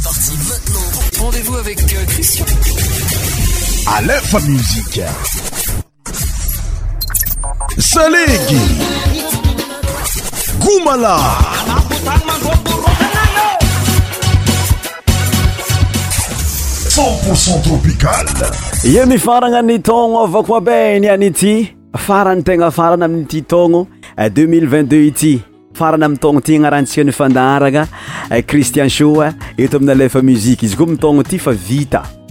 C'est parti maintenant. Rendez-vous avec euh, Christian. À l'info musique. Salegi. Goumala. tropical Yemi mifaragna ny taogno avako aby niany ity farany tegna 2022 ity farana mitaogno ty agnarahantsika nyfandaragna eh, cristian sho eto aminyalefa muzike izy koa mitogno ity fa vita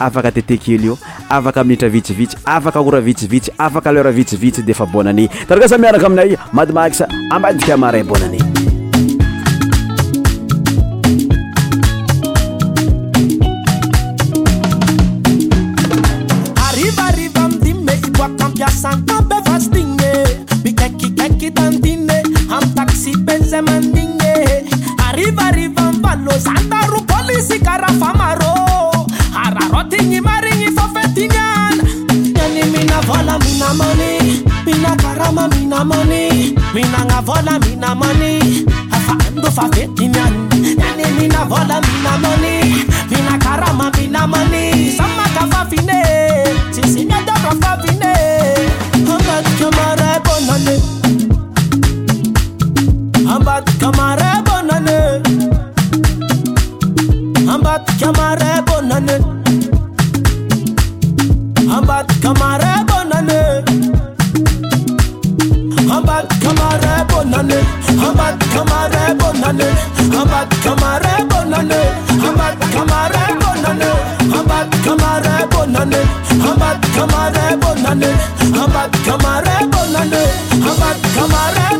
afaka tetekely io afaka miitra vitsivitsy afaka ora vitsivitsy afaka lera vitsivitsy de fa bonany taragasa mianaka aminay madymakisa ambadika maray bonana na money, me na ngavola me na money. Afaendo fa nyan, nani me na vola me na money, me na karama me na money. Sama kafafine, sisi nyedo kafafine. bonane, abat kamare bonane, abat kamare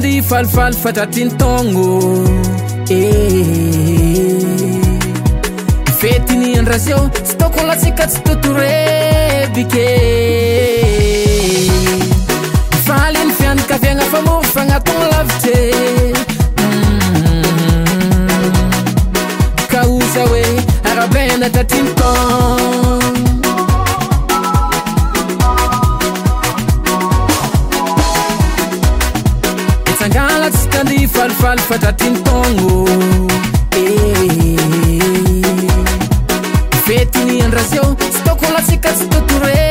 dy valifaly fatratrinytaono e eh. vetiny andrazio tsy tokon latsika tsy totorebike valiny fianakaviagna famoro faagnatona lavitre mm. kaosa hoe arabana tratrinton falyfatratiny tongo e eh, eh, eh, fetiny andrazio sy toko latsika sytotoré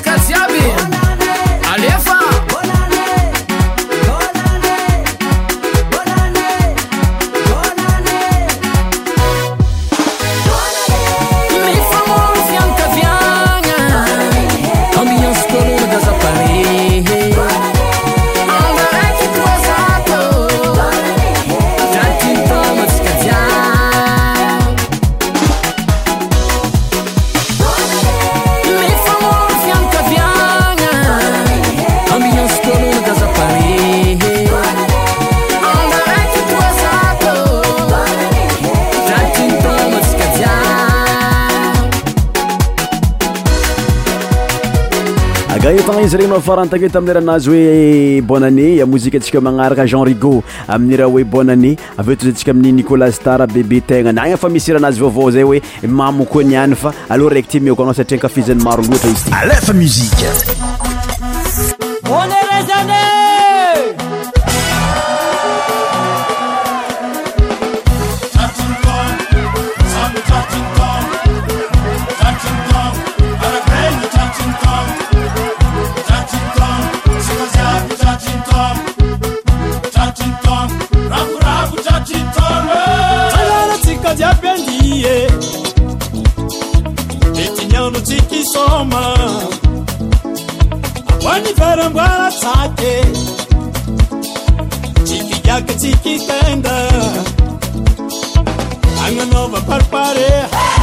¡Casi n izy regnynao faran tagna oetamin'ny rahanazy hoe eh, bon ané a mozika antsika magnaraka jean rigo amin'ny raha hoe bon ané avyeo toyzy antsika amin'ny nicolasy tara bebe tegna naagny fa misy rahanazy vaovao zay hoe mamo koa niany fa aloha raiky ty miokoanao satria n kafizany maro loatra izy ty alefa muzika iqsoma aboani veramboara tsake tifigaca tsi quitenda ananova parparea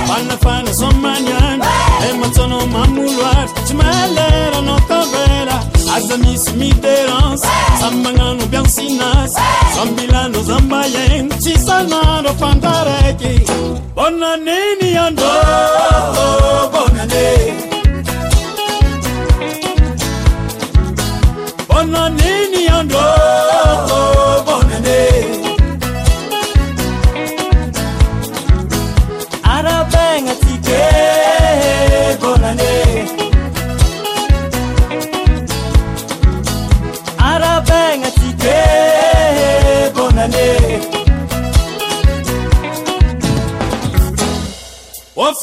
manna fana somanyana ematsano mamoloar ty maalera notavera azamiso miterans samanano biansinas sombilana zambaiena tisanaro fantareke bonaneny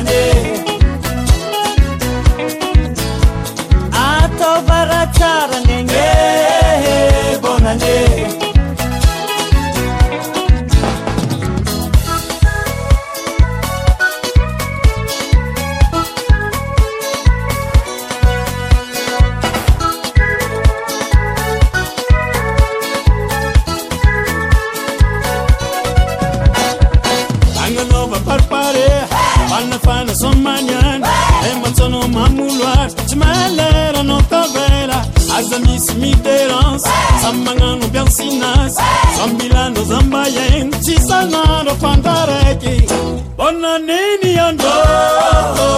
¡Gracias! azamisymiterans samy magnano bersinasy sambilanazambaiegna tsisanandratantra raiky bonnane ny andrôtô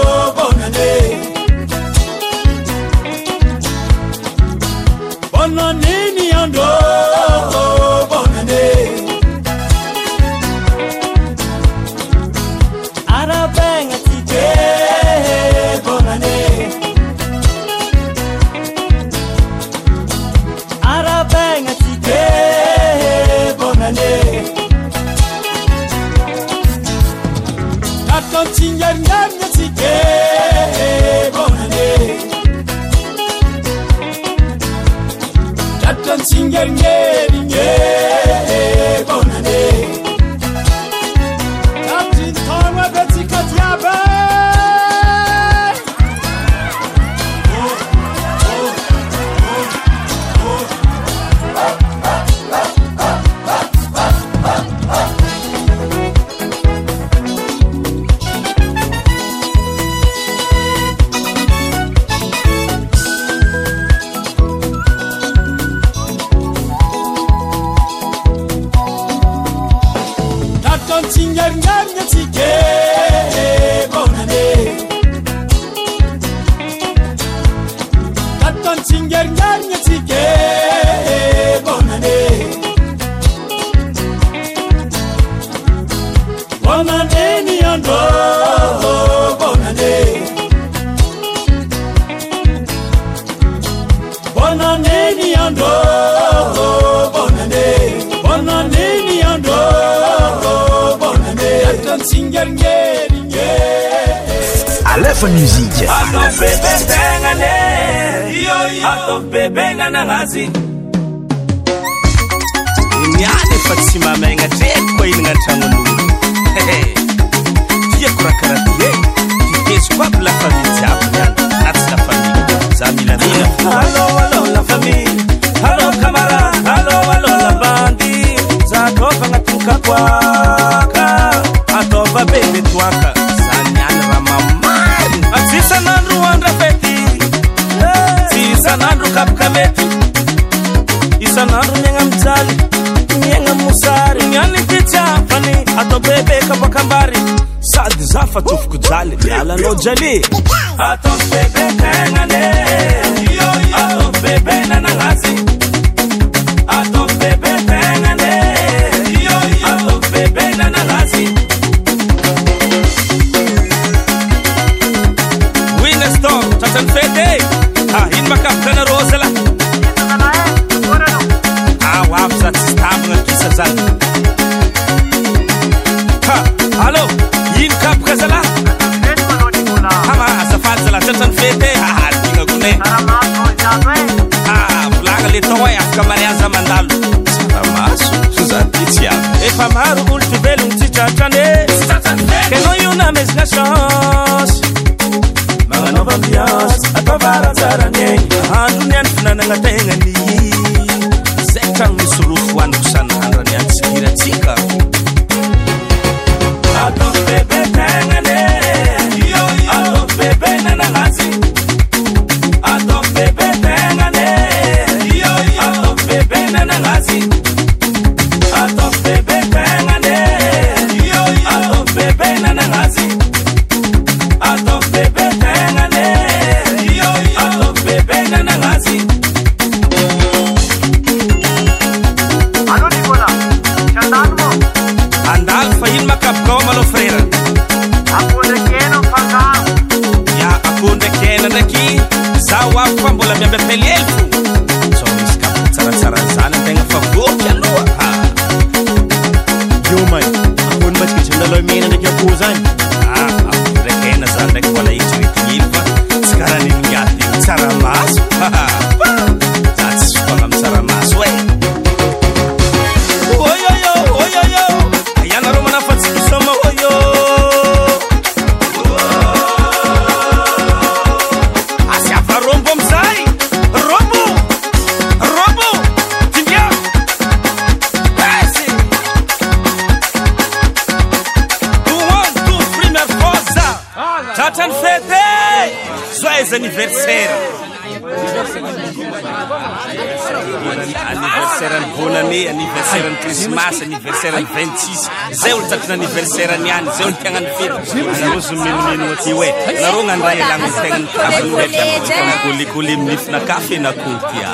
a tsy mamagna traky kainana antragnomoloe iako rahakaraha toe eh? toezyko aby lafami jiaby ary sy lafamio za mila ia bebe kabôkamary sady za fa tofoko jaly di alanao jaly atany bebe ka nale atô bebe nanagnazy kagnano fenos menomen iwe narognanreananan etkolykoly nifna kafé nacour tya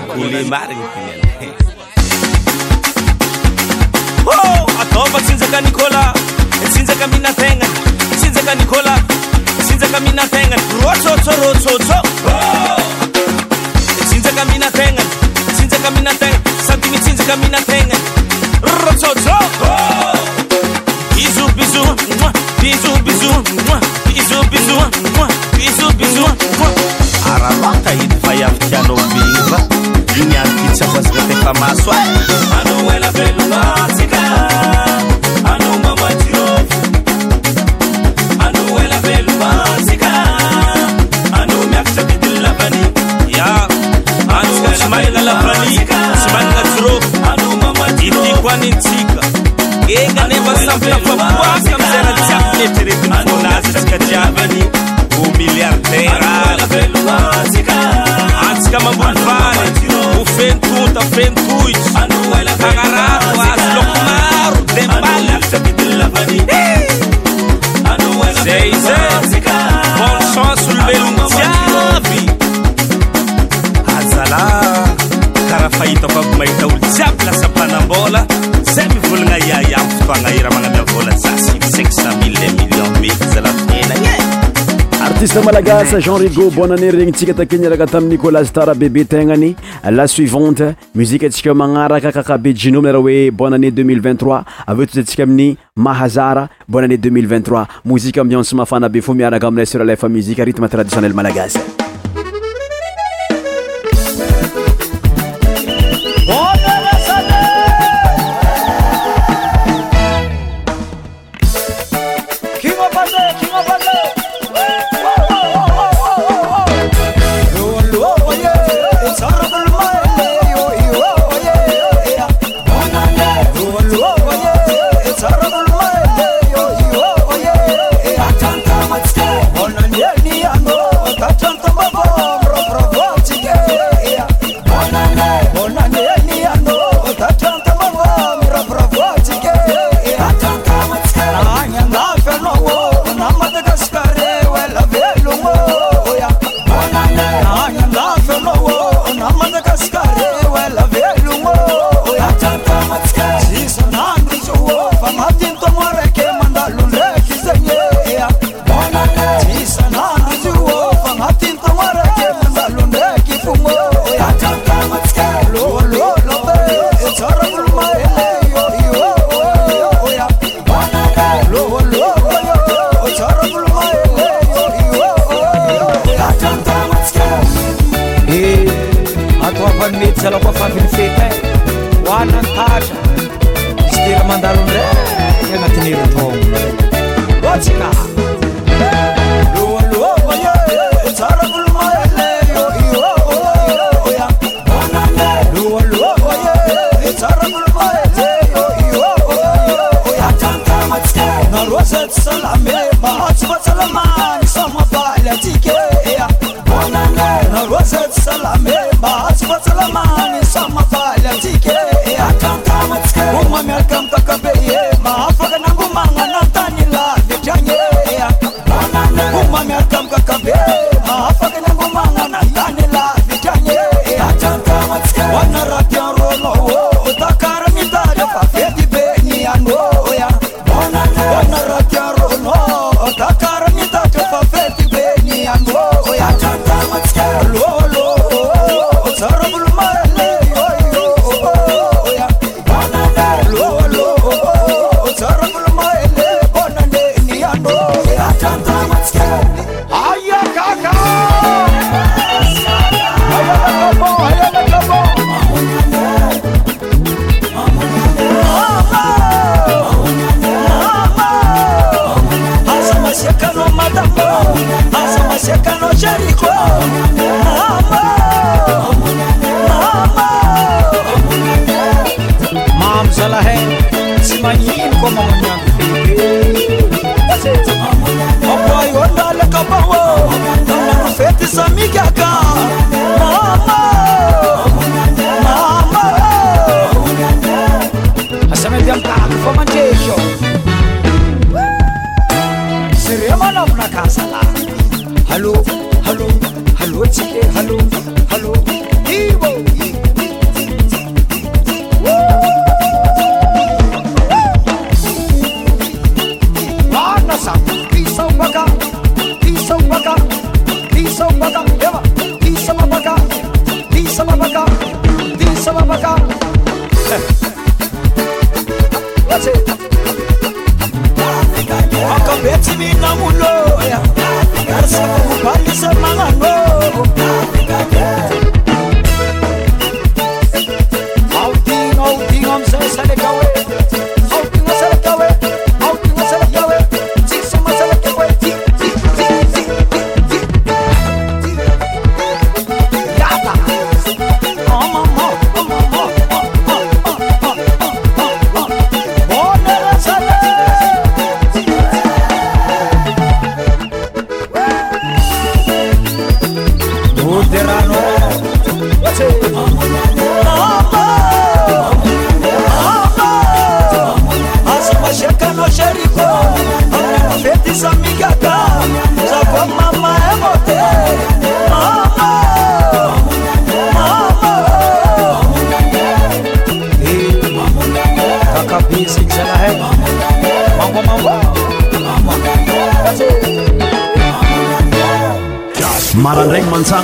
i koly marigny ti 划算。malagasy jean rigo bonanée regny tsika takeniaraka tami'y nicolasy tara bebe tegnany la suivante muzique antsika magnaraka kakabe jinome raha hoe bon anée 2023 avyeo toty antsika aminy mahazara bonanée 2023 mouzique amiian symahafana be fo miaraka aminay sura lefa muzikue rithme traditionnel malagasy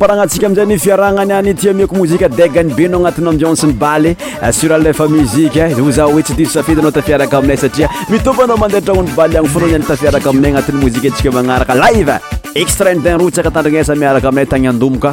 mpagnantsika aminzay ny fiarahgnany any tia miako mozika deigany benao agnatiny ambionsy ny baly eh, surallefa muziqe eh, o za oe tsy diso safety anao tafiaraka aminay satria mitompoanao mandeha trahono baly agny foanao nany tafiaraka aminay agnatin'ny mozika antsika magnaraka laive extraine din routsy akatandrignasa miaraka aminay tagny andomboka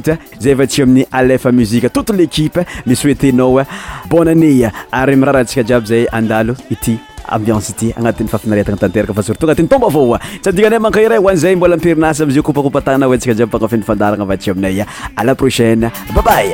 t zay va tsy amin'ny alef musike toute l'éqipe misoetenaoa bonn anée ary mirara ntsika djiaby zay andalo ity ambience ity agnatin'ny fafinaretagna tanteraka fa surtot agnatin'ny tomba vaoa tsadikanay mankahiray hoan zay mbola ampirinasy amza kopakopatagnana hoantsikadiaby fangafi nifandarana va tsy aminay a la prochaine babay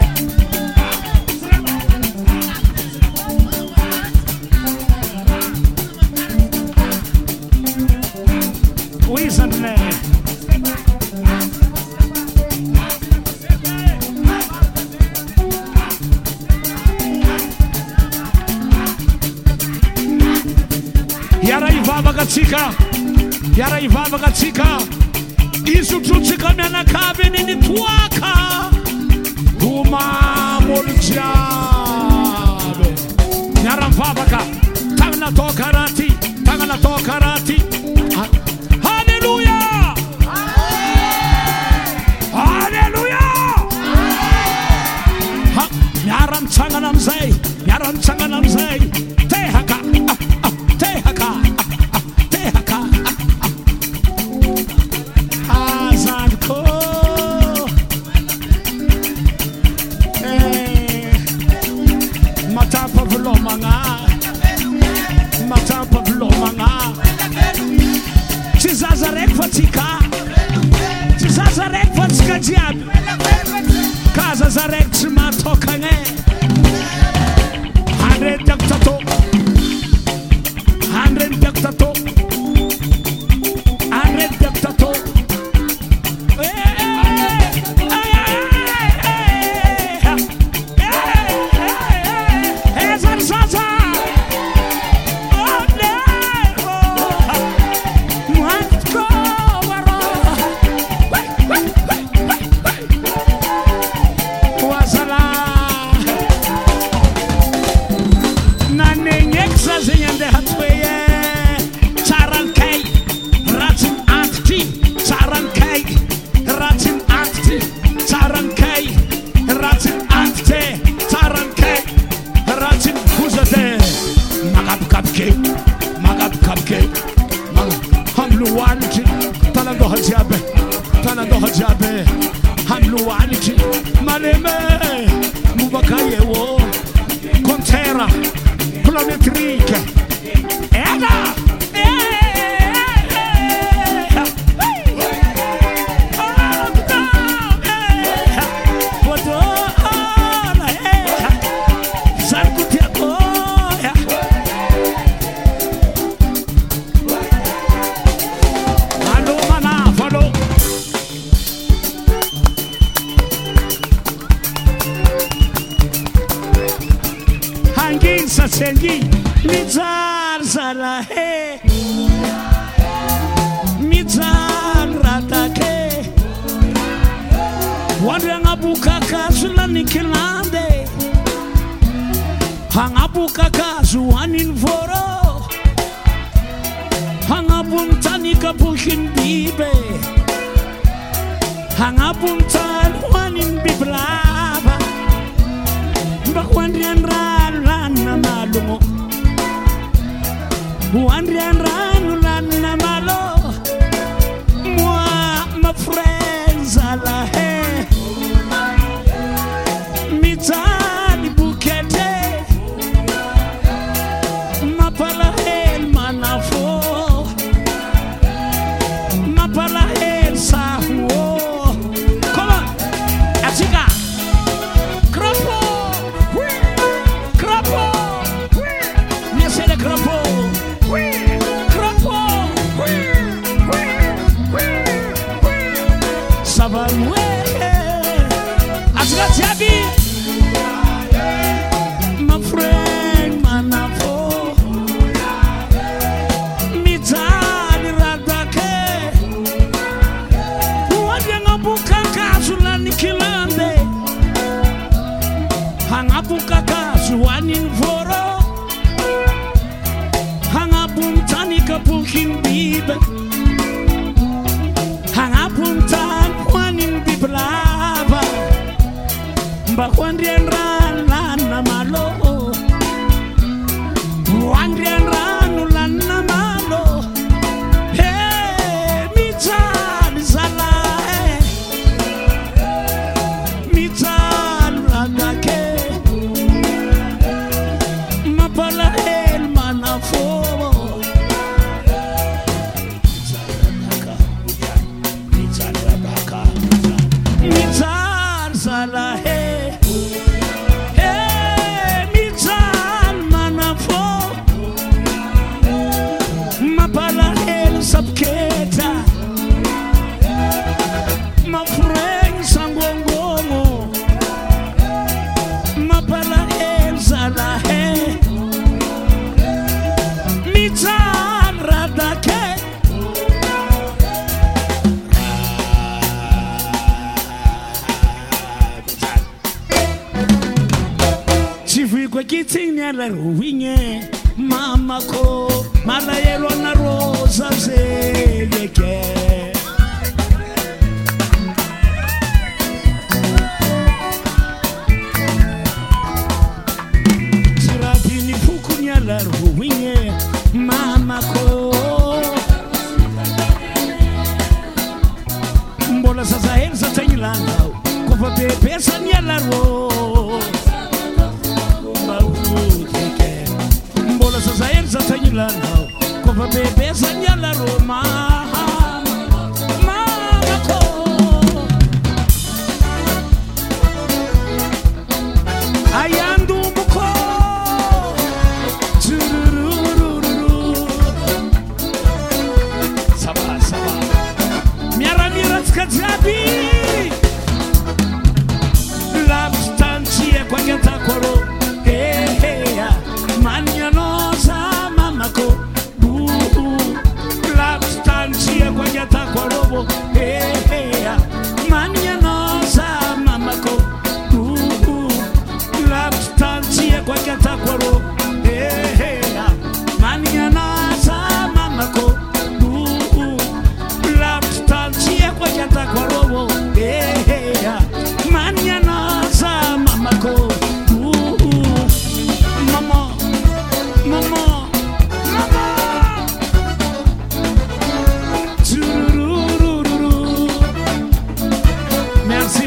la rubiñe, mamaco, mala hielo al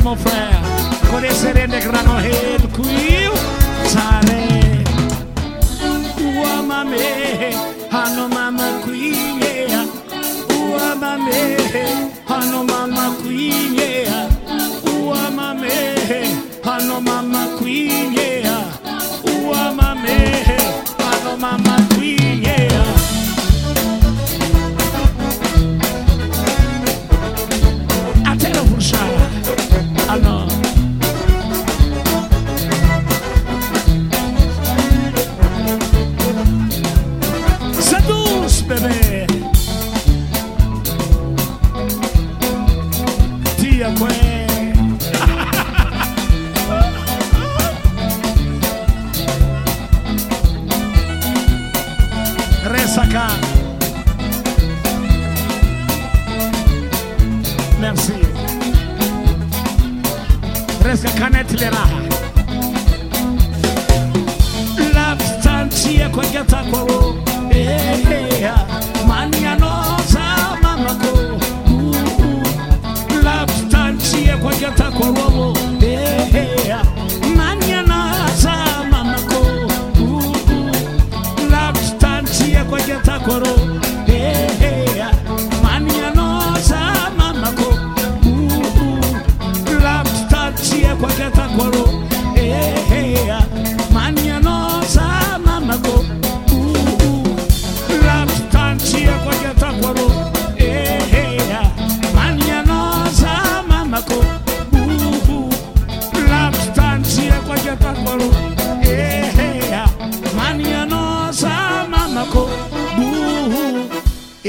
Con el Connaissez les ah, no et le amame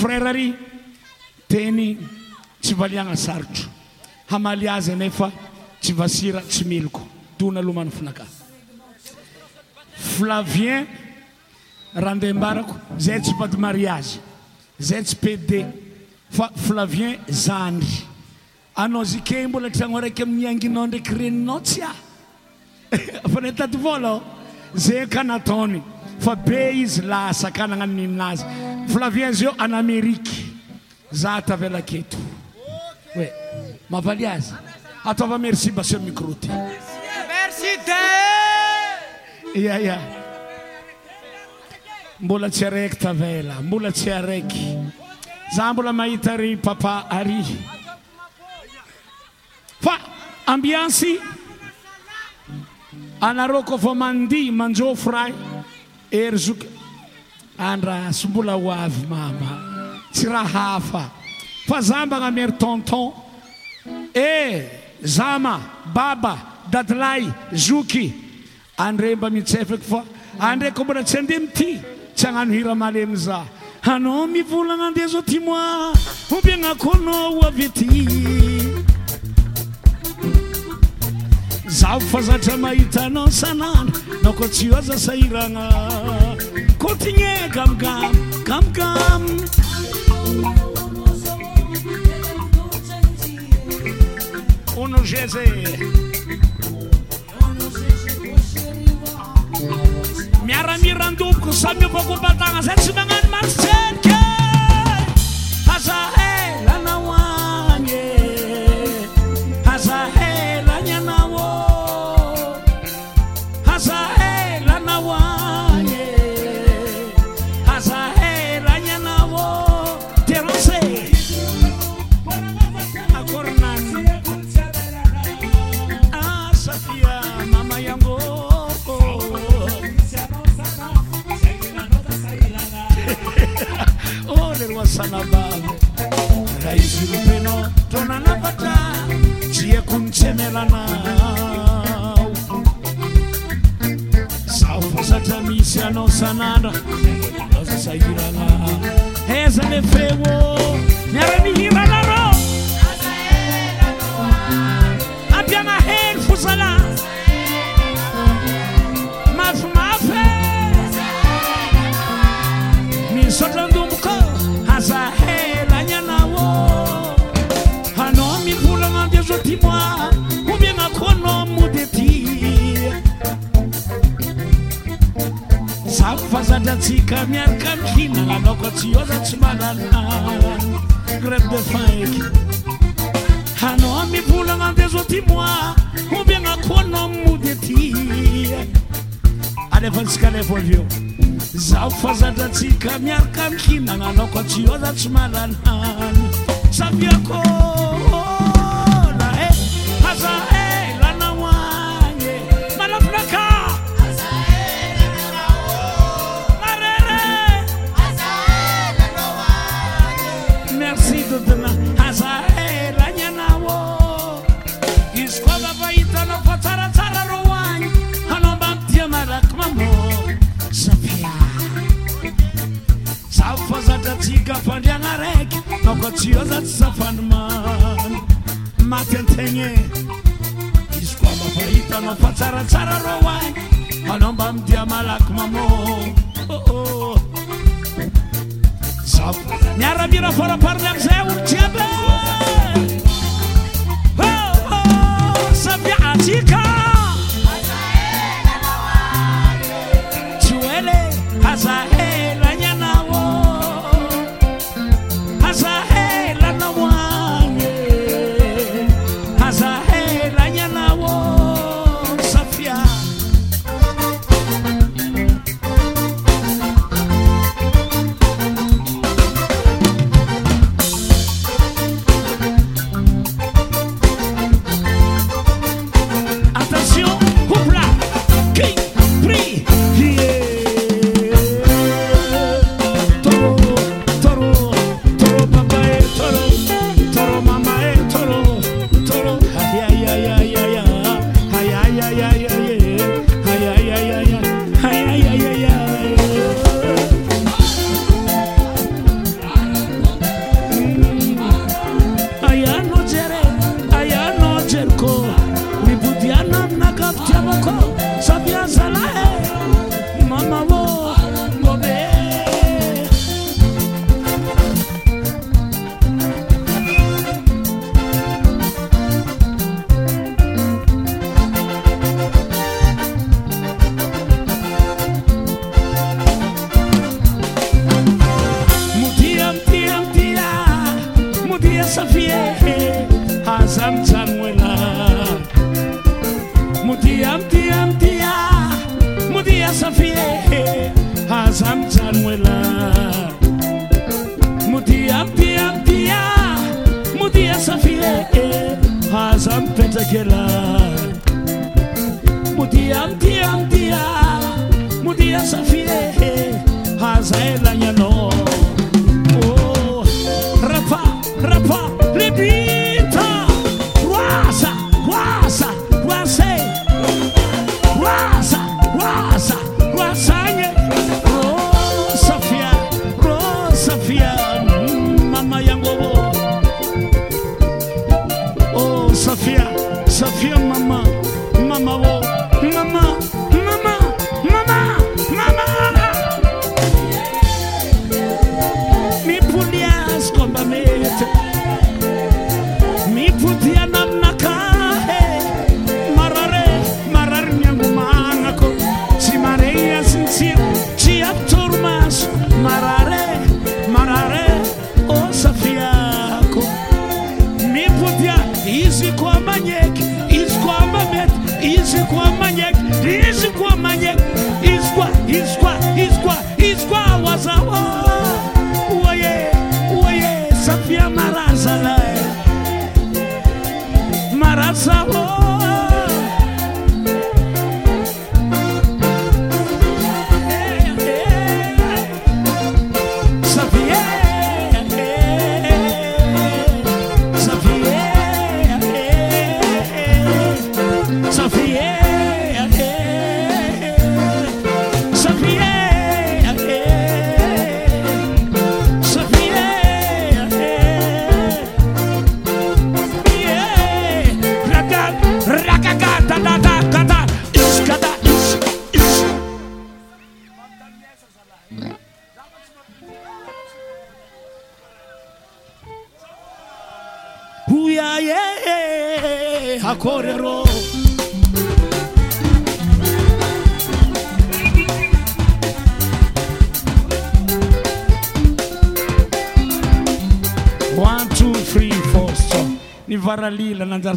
frèr ary teny tsy valiagna sarotro hamaly azy anefa tsy vasira tsy meloko tona alo manafinaka flavien rahandeham-barako zay tsy vadymariagy zay tsy pde fa flavien zandry anao zyke mbola tragno araiky amin'ny anginao ndraiky reninao tsy a fanataty vôla zay kanatony fa be izy laha sakana agnanonminazy flavien z eo anamériky zah tavela keto e mavalyazy ataova merci basi microty yaa mbola tsyaraiky tavela mbola tsy araiky za mbola mahita reny papa hary fa ambiansy anarokova mandy manjofo ray ery zoky andra sombola hoavy mama tsy raha hafa fa zamba gnamary tenton eh zama baba dadilay zoky andremba mitsefako fa andra ko mbola tsy andeha mity tsy agnano hiramalenyza anao mivolagna andeha zao ty moa ompiagna konao oavyty zahok fazatra mahitanao sanaro nao ko tsy oza sahiragna kotigna gamgamo kamgam onozeza miaramirandooko samiopakopatagna zay tsy magnano marsekaza maremihiralaro apiamaheyfuzana masumafe misotandomoka asahelanyanao hano mikulanajezotima aaanamybolagadezotymo obenakonom modety alefasykalfa vio zaofazadratsika miarka mkinana lôkty zatsymalanyaak fandiagna raiky naka tsionatsy safanymay matyategn izy ko ma fahitanao fatsaratsara rô a anao mba midia malaky mamomiarairafraary azay olyaika sy ol a igual, igual às almas.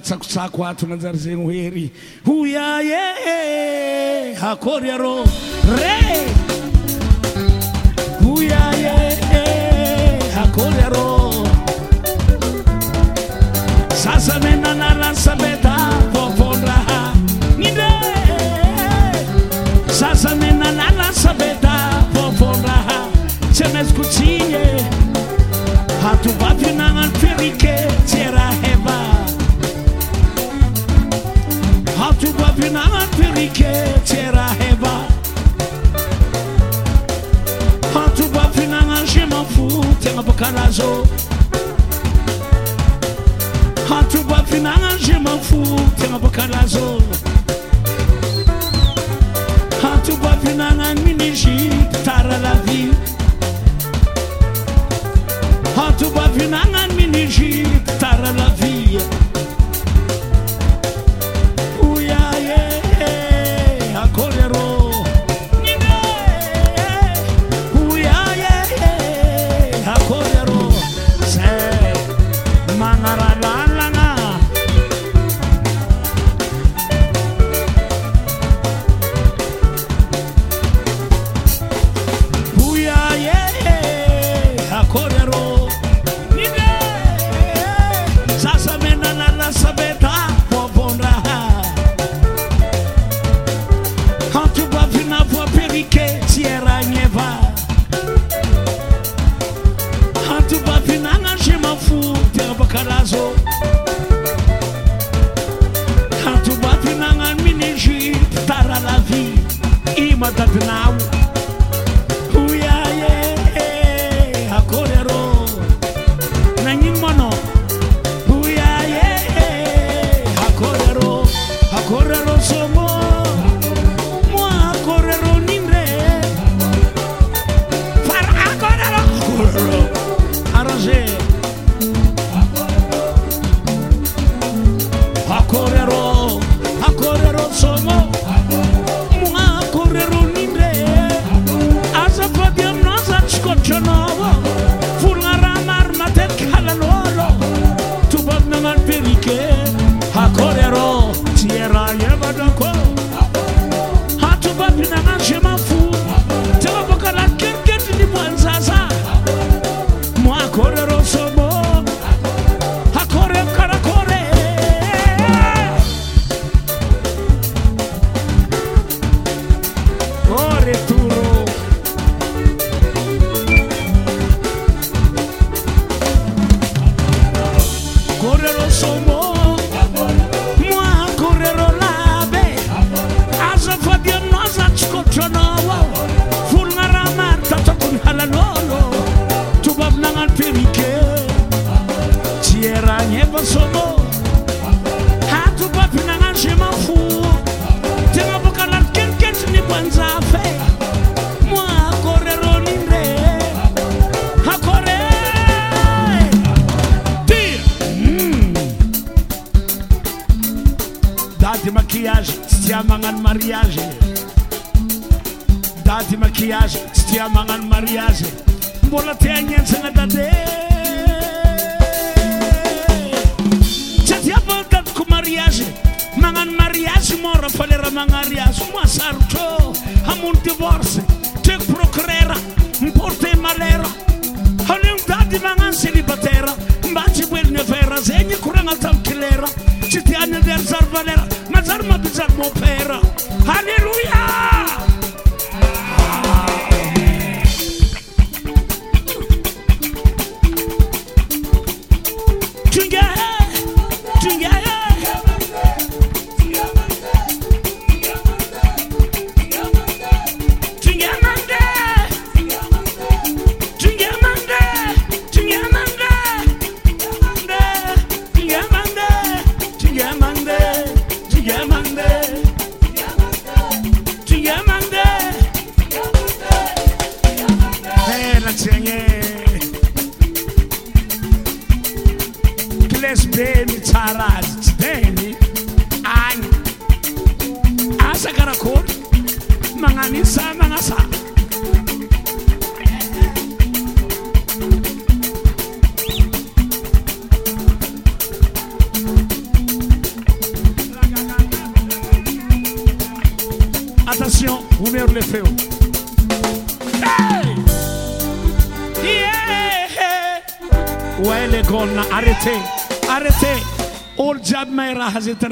tsakotsako atonanjary zegny hery hoya hakôry arô r oy akôry arô sasa sbtfôfodrhsaaa sbetfôfondrha tsyamazakotsi atbapinanay fou, t'es un bocal la zone.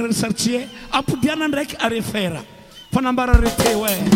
recertee apoudianan rek a refera fana mbara retewe eh,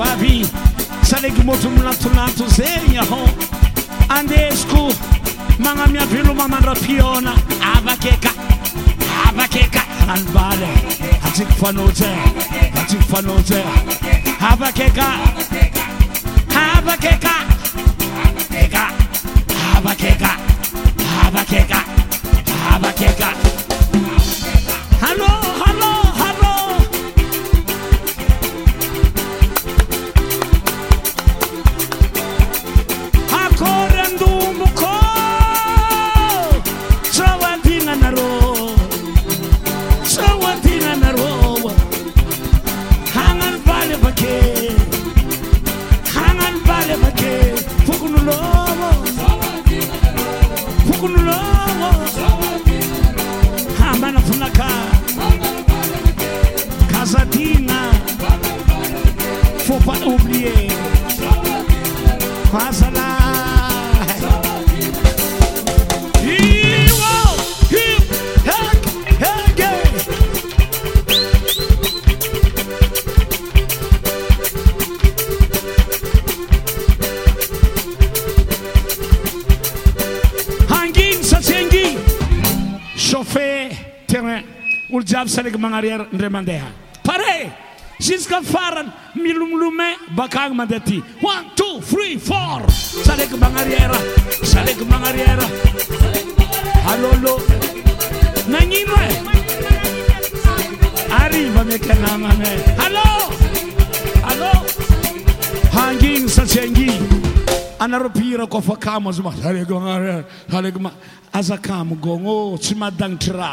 visalegimotomilatontozenyho andesko manamiabilomamndrapiona vkvzv salaky manarira nrmandeha ar jusqufra milomlom bakaa mandaty f a marr marr llanmvaka al a ag satag anaropira kofakamzomakmarr ama azakam gogo tsymadantryra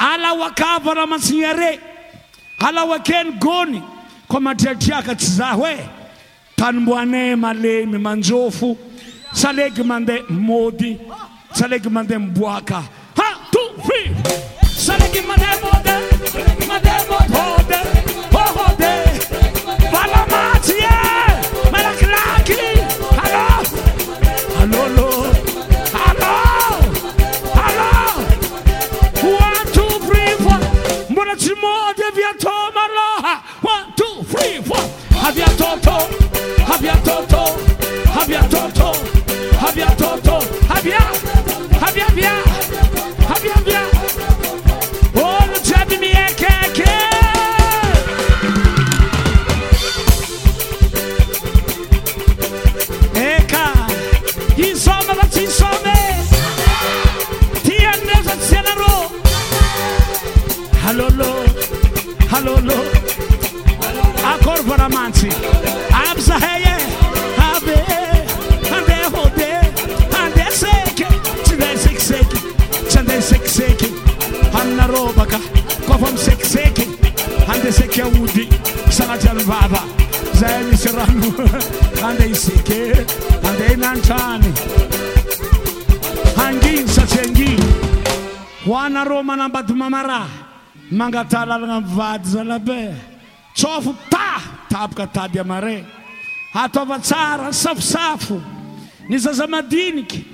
Ala matsignare alawakeny ala waken goni tsy za hoe tanymboane malemy manjôfo salegy mandeha modi salegy mandeha miboaka ha tu fi salegy mandeha mody Deviato Mara. One, two, three, four. Habia Toto. Habia Toto. Habia Toto. Habia Toto. Habia. have Habia. magata lalagna vady zabefaakatdy a safsafo nyzzamaniky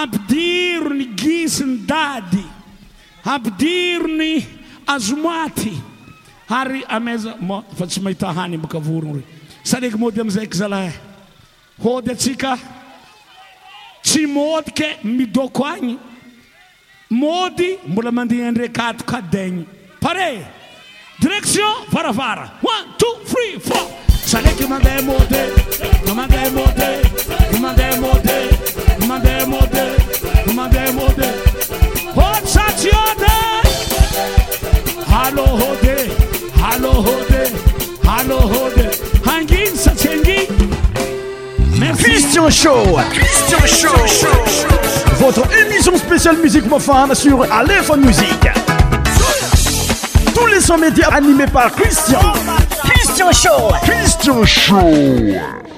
ampiiro ny gsny dady ampirony azomaty ayazafa tsy ahthayakaoronlyaza aôytsy ô ke iokoagnyô mbola mandinandrakaokdny Paré, Direction, para, para. One, two, three, four. Sale que mandé morder, que mandé morder, que mandé morder, que mandé morder, que mandé morder. Hot Halo hode, halo hode, halo hode. Hangin sa chengi. Christian Show. Christian Show. Votre émission spéciale musique mofane sur Aléphone Musique. Tous les 100 médias animés par Christian. Christian Show. Christian Show.